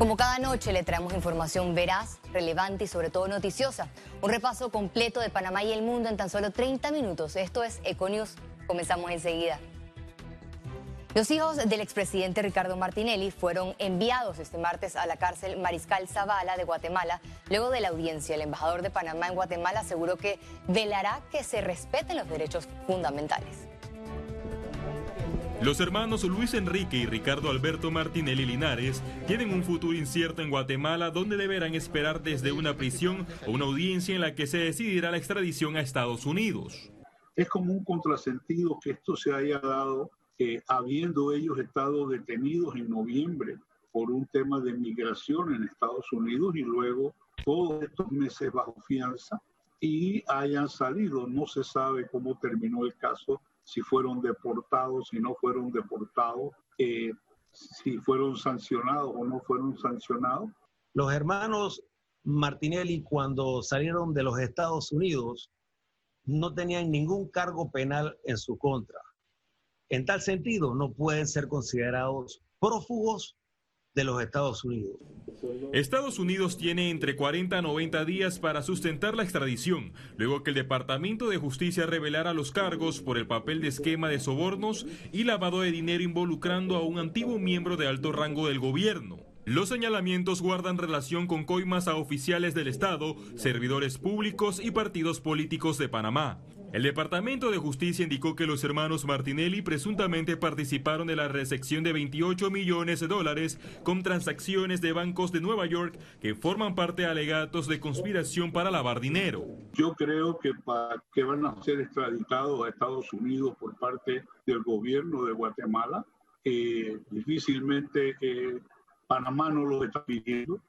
Como cada noche le traemos información veraz, relevante y sobre todo noticiosa. Un repaso completo de Panamá y el mundo en tan solo 30 minutos. Esto es Econius. Comenzamos enseguida. Los hijos del expresidente Ricardo Martinelli fueron enviados este martes a la cárcel Mariscal Zavala de Guatemala. Luego de la audiencia, el embajador de Panamá en Guatemala aseguró que velará que se respeten los derechos fundamentales. Los hermanos Luis Enrique y Ricardo Alberto Martinelli Linares tienen un futuro incierto en Guatemala donde deberán esperar desde una prisión o una audiencia en la que se decidirá la extradición a Estados Unidos. Es como un contrasentido que esto se haya dado eh, habiendo ellos estado detenidos en noviembre por un tema de migración en Estados Unidos y luego todos estos meses bajo fianza y hayan salido. No se sabe cómo terminó el caso si fueron deportados, si no fueron deportados, eh, si fueron sancionados o no fueron sancionados. Los hermanos Martinelli cuando salieron de los Estados Unidos no tenían ningún cargo penal en su contra. En tal sentido, no pueden ser considerados prófugos de los Estados Unidos. Estados Unidos tiene entre 40 a 90 días para sustentar la extradición, luego que el Departamento de Justicia revelara los cargos por el papel de esquema de sobornos y lavado de dinero involucrando a un antiguo miembro de alto rango del gobierno. Los señalamientos guardan relación con coimas a oficiales del Estado, servidores públicos y partidos políticos de Panamá. El Departamento de Justicia indicó que los hermanos Martinelli presuntamente participaron de la recepción de 28 millones de dólares con transacciones de bancos de Nueva York que forman parte de alegatos de conspiración para lavar dinero. Yo creo que, van a ser extraditados a Estados Unidos por parte del gobierno de Guatemala. Eh, difícilmente eh, Panamá no lo está pidiendo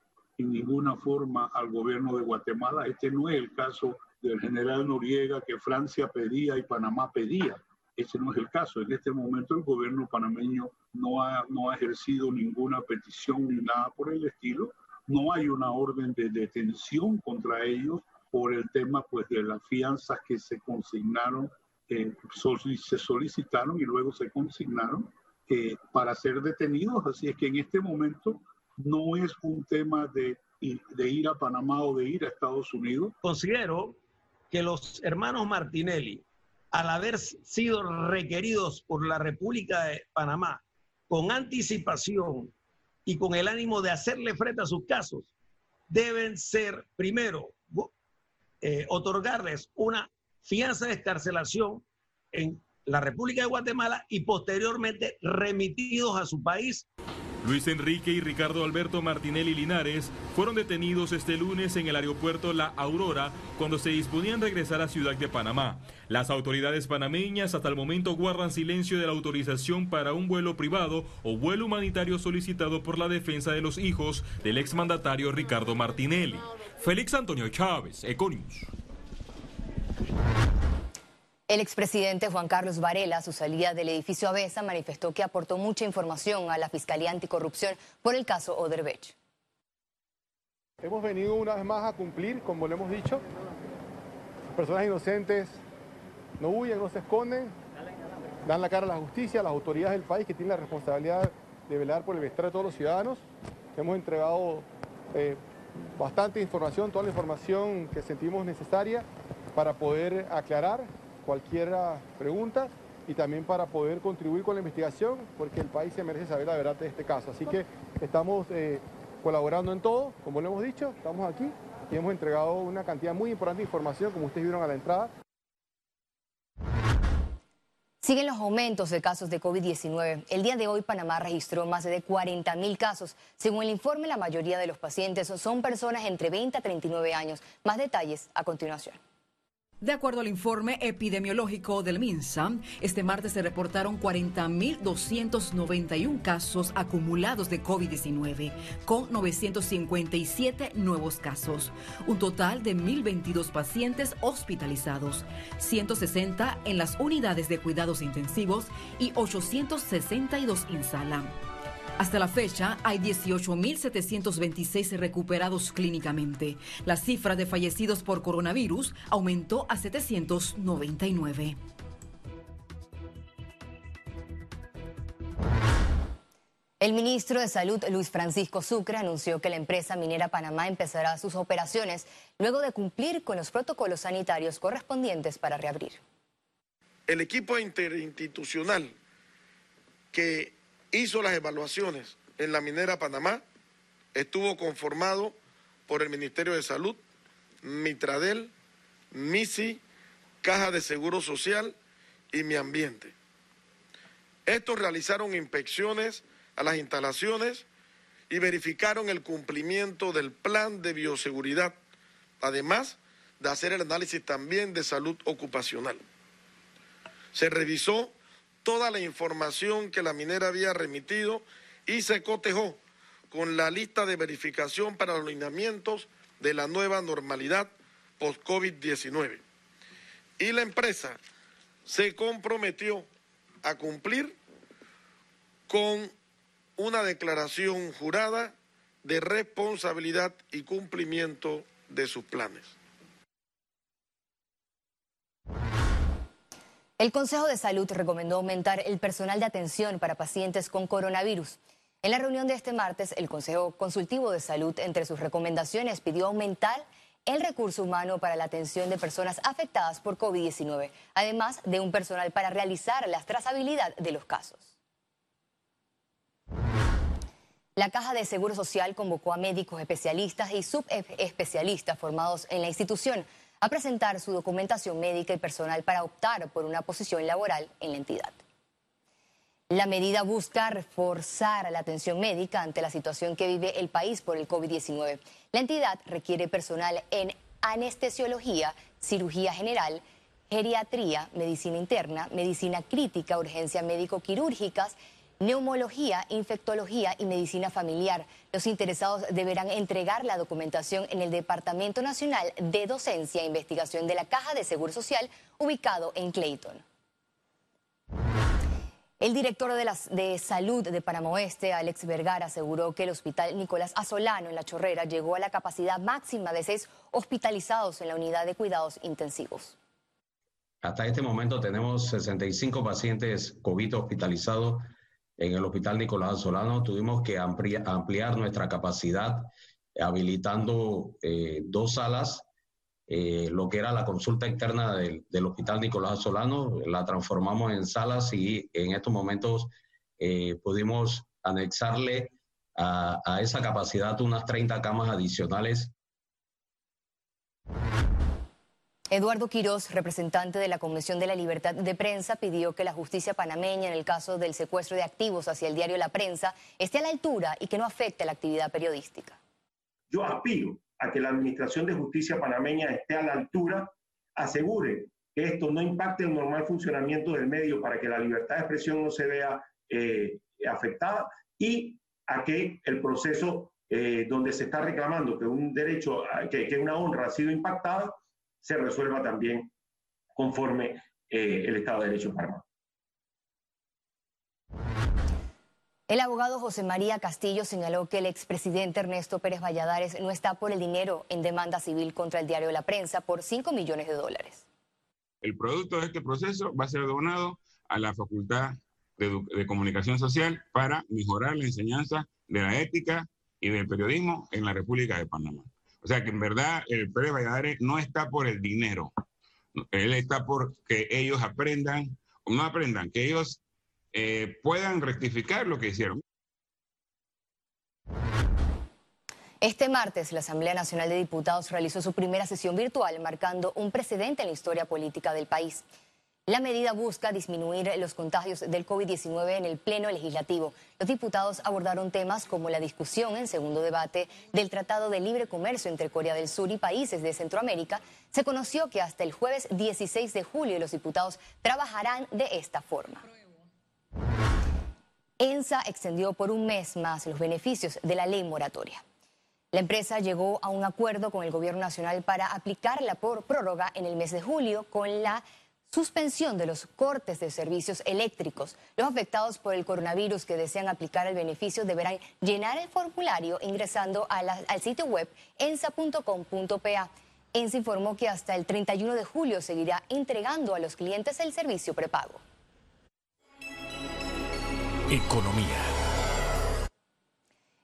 en ninguna forma al gobierno de Guatemala. Este no es el caso del general Noriega que Francia pedía y Panamá pedía. Ese no es el caso. En este momento el gobierno panameño no ha, no ha ejercido ninguna petición ni nada por el estilo. No hay una orden de detención contra ellos por el tema pues, de las fianzas que se consignaron, eh, se solicitaron y luego se consignaron eh, para ser detenidos. Así es que en este momento no es un tema de, ir a Panamá o de ir a Estados Unidos. Considero que los hermanos Martinelli, al haber sido requeridos por la República de Panamá con anticipación y con el ánimo de hacerle frente a sus casos, deben ser, primero, eh, otorgarles una fianza de escarcelación en la República de Guatemala y posteriormente remitidos a su país Luis Enrique y Ricardo Alberto Martinelli Linares fueron detenidos este lunes en el aeropuerto La Aurora cuando se disponían a regresar a Ciudad de Panamá. Las autoridades panameñas hasta el momento guardan silencio de la autorización para un vuelo privado o vuelo humanitario solicitado por la defensa de los hijos del exmandatario Ricardo Martinelli. Félix Antonio Chávez, Econius. El expresidente Juan Carlos Varela, a su salida del edificio Avesa, manifestó que aportó mucha información a la Fiscalía Anticorrupción por el caso Oderbech. Hemos venido una vez más a cumplir, como le hemos dicho. Personas inocentes no huyen, no se esconden, dan la cara a la justicia, a las autoridades del país que tienen la responsabilidad de velar por el bienestar de todos los ciudadanos. Hemos entregado eh, bastante información, toda la información que sentimos necesaria para poder aclarar cualquier pregunta y también para poder contribuir con la investigación, porque el país se merece saber la verdad de este caso. Así que estamos eh, colaborando en todo, como lo hemos dicho, estamos aquí y hemos entregado una cantidad muy importante de información, como ustedes vieron a la entrada. Siguen los aumentos de casos de COVID-19. El día de hoy Panamá registró más de 40 mil casos. Según el informe, la mayoría de los pacientes son personas entre 20 a 39 años. Más detalles a continuación. De acuerdo al informe epidemiológico del MINSA, este martes se reportaron 40.291 casos acumulados de COVID-19, con 957 nuevos casos, un total de 1.022 pacientes hospitalizados, 160 en las unidades de cuidados intensivos y 862 en sala. Hasta la fecha hay 18.726 recuperados clínicamente. La cifra de fallecidos por coronavirus aumentó a 799. El ministro de Salud, Luis Francisco Sucre, anunció que la empresa minera Panamá empezará sus operaciones luego de cumplir con los protocolos sanitarios correspondientes para reabrir. El equipo interinstitucional que hizo las evaluaciones en la minera Panamá estuvo conformado por el Ministerio de Salud, Mitradel, MISI, Caja de Seguro Social y Mi Ambiente. Estos realizaron inspecciones a las instalaciones y verificaron el cumplimiento del plan de bioseguridad, además de hacer el análisis también de salud ocupacional. Se revisó toda la información que la minera había remitido y se cotejó con la lista de verificación para los lineamientos de la nueva normalidad post-COVID-19. Y la empresa se comprometió a cumplir con una declaración jurada de responsabilidad y cumplimiento de sus planes. El Consejo de Salud recomendó aumentar el personal de atención para pacientes con coronavirus. En la reunión de este martes, el Consejo Consultivo de Salud, entre sus recomendaciones, pidió aumentar el recurso humano para la atención de personas afectadas por COVID-19, además de un personal para realizar la trazabilidad de los casos. La Caja de Seguro Social convocó a médicos especialistas y subespecialistas formados en la institución a presentar su documentación médica y personal para optar por una posición laboral en la entidad. La medida busca reforzar la atención médica ante la situación que vive el país por el COVID-19. La entidad requiere personal en anestesiología, cirugía general, geriatría, medicina interna, medicina crítica, urgencia médico-quirúrgicas, neumología, infectología y medicina familiar. Los interesados deberán entregar la documentación en el Departamento Nacional de Docencia e Investigación de la Caja de Seguro Social, ubicado en Clayton. El director de, de, Salud de Panamá Oeste, Alex Vergara, aseguró que el hospital Nicolás Azolano en La Chorrera llegó a la capacidad máxima de seis hospitalizados en la unidad de cuidados intensivos. Hasta este momento tenemos 65 pacientes COVID hospitalizados en el Hospital Nicolás Azolano. Tuvimos que ampliar, nuestra capacidad habilitando eh, dos salas eh, lo que era la consulta interna del, Hospital Nicolás Solano, la transformamos en salas y en estos momentos eh, pudimos anexarle a, a esa capacidad unas 30 camas adicionales. Eduardo Quirós, representante de la Comisión de la Libertad de Prensa, pidió que la justicia panameña en el caso del secuestro de activos hacia el diario La Prensa esté a la altura y que no afecte la actividad periodística. Yo aspiro a que la Administración de Justicia panameña esté a la altura, asegure que esto no impacte el normal funcionamiento del medio para que la libertad de expresión no se vea eh, afectada y a que el proceso eh, donde se está reclamando que un derecho, que, que, una honra ha sido impactada, se resuelva también conforme eh, el Estado de Derecho en Panamá. El abogado José María Castillo señaló que el expresidente Ernesto Pérez Valladares no está por el dinero en demanda civil contra el diario de la prensa por 5 millones de dólares. El producto de este proceso va a ser donado a la Facultad de, Comunicación Social para mejorar la enseñanza de la ética y del periodismo en la República de Panamá. O sea que en verdad el Pérez Valladares no está por el dinero, él está por que ellos aprendan, o no aprendan, que ellos eh, puedan rectificar lo que hicieron. Este martes, la Asamblea Nacional de Diputados realizó su primera sesión virtual, marcando un precedente en la historia política del país. La medida busca disminuir los contagios del COVID-19 en el Pleno Legislativo. Los diputados abordaron temas como la discusión en segundo debate del Tratado de Libre Comercio entre Corea del Sur y países de Centroamérica. Se conoció que hasta el jueves 16 de julio los diputados trabajarán de esta forma. ENSA extendió por un mes más los beneficios de la ley moratoria. La empresa llegó a un acuerdo con el Gobierno Nacional para aplicar la prórroga en el mes de julio con la suspensión de los cortes de servicios eléctricos. Los afectados por el coronavirus que desean aplicar el beneficio deberán llenar el formulario ingresando al sitio web ensa.com.pa. ENSA informó que hasta el 31 de julio seguirá entregando a los clientes el servicio prepago. Economía.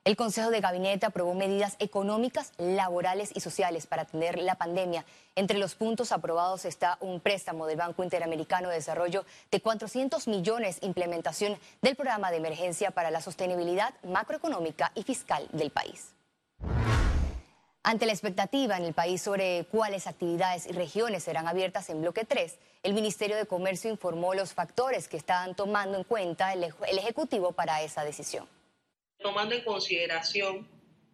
El Consejo de Gabinete aprobó medidas económicas, laborales y sociales para atender la pandemia. Entre los puntos aprobados está un préstamo del Banco Interamericano de Desarrollo de 400 millones, implementación del programa de emergencia para la sostenibilidad macroeconómica y fiscal del país. Ante la expectativa en el país sobre cuáles actividades y regiones serán abiertas en bloque 3, el Ministerio de Comercio informó los factores que estaban tomando en cuenta el, Ejecutivo para esa decisión tomando en consideración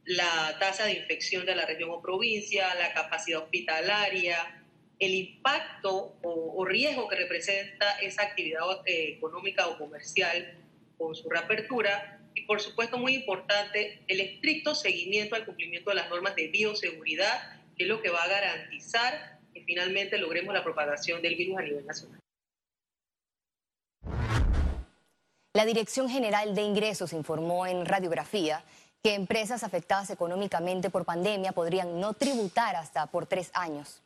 la tasa de infección de la región o provincia, la capacidad hospitalaria, el impacto o, riesgo que representa esa actividad eh, económica o comercial con su reapertura y por supuesto muy importante el estricto seguimiento al cumplimiento de las normas de bioseguridad, que es lo que va a garantizar que finalmente logremos la propagación del virus a nivel nacional. La Dirección General de Ingresos informó en radiografía que empresas afectadas económicamente por pandemia podrían no tributar hasta por tres años.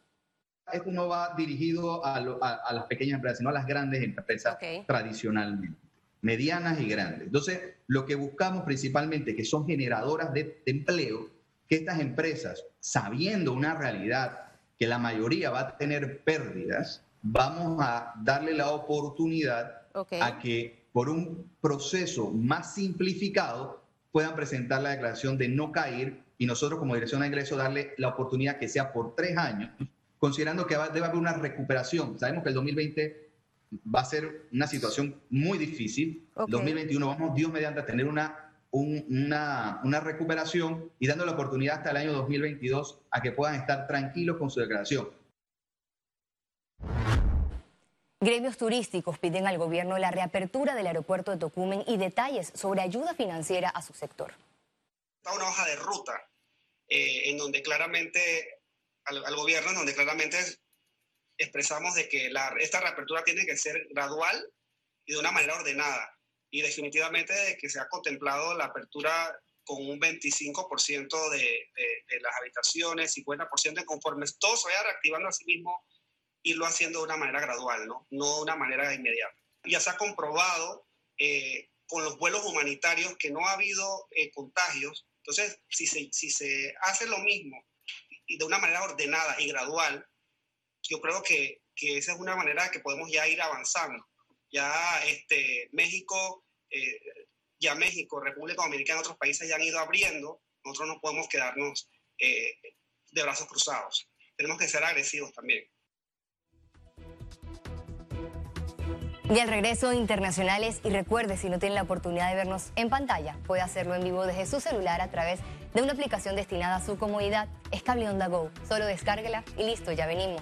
Esto no va dirigido a, las pequeñas empresas, sino a las grandes empresas tradicionalmente, medianas y grandes. Entonces, lo que buscamos principalmente, que son generadoras de, empleo, que estas empresas, sabiendo una realidad que la mayoría va a tener pérdidas, vamos a darle la oportunidad a que por un proceso más simplificado puedan presentar la declaración de no caer y nosotros como dirección de ingreso darle la oportunidad que sea por tres años, considerando que debe haber una recuperación. Sabemos que el 2020 va a ser una situación muy difícil. Okay. 2021 vamos, Dios mediante, a tener una, una, una recuperación y dando la oportunidad hasta el año 2022 a que puedan estar tranquilos con su declaración. Gremios turísticos piden al gobierno la reapertura del aeropuerto de Tocumen y detalles sobre ayuda financiera a su sector. Está una hoja de ruta eh, en donde claramente, al, gobierno, en donde claramente expresamos de que esta reapertura tiene que ser gradual y de una manera ordenada. Y definitivamente de que se ha contemplado la apertura con un 25% de, de, las habitaciones, 50% de conforme todo se vaya reactivando a sí mismo irlo haciendo de una manera gradual, ¿no? No de una manera inmediata. Ya se ha comprobado eh, con los vuelos humanitarios que no ha habido eh, contagios. Entonces, si se, si se hace lo mismo y de una manera ordenada y gradual, yo creo que, que esa es una manera que podemos ya ir avanzando. Ya este, México, eh, ya México, República Dominicana y otros países ya han ido abriendo, nosotros no podemos quedarnos de brazos cruzados. Tenemos que ser agresivos también. Y al regreso internacionales, y recuerde, si no tiene la oportunidad de vernos en pantalla, puede hacerlo en vivo desde su celular a través de una aplicación destinada a su comodidad. Es Onda Go. Solo descárguela y listo, ya venimos.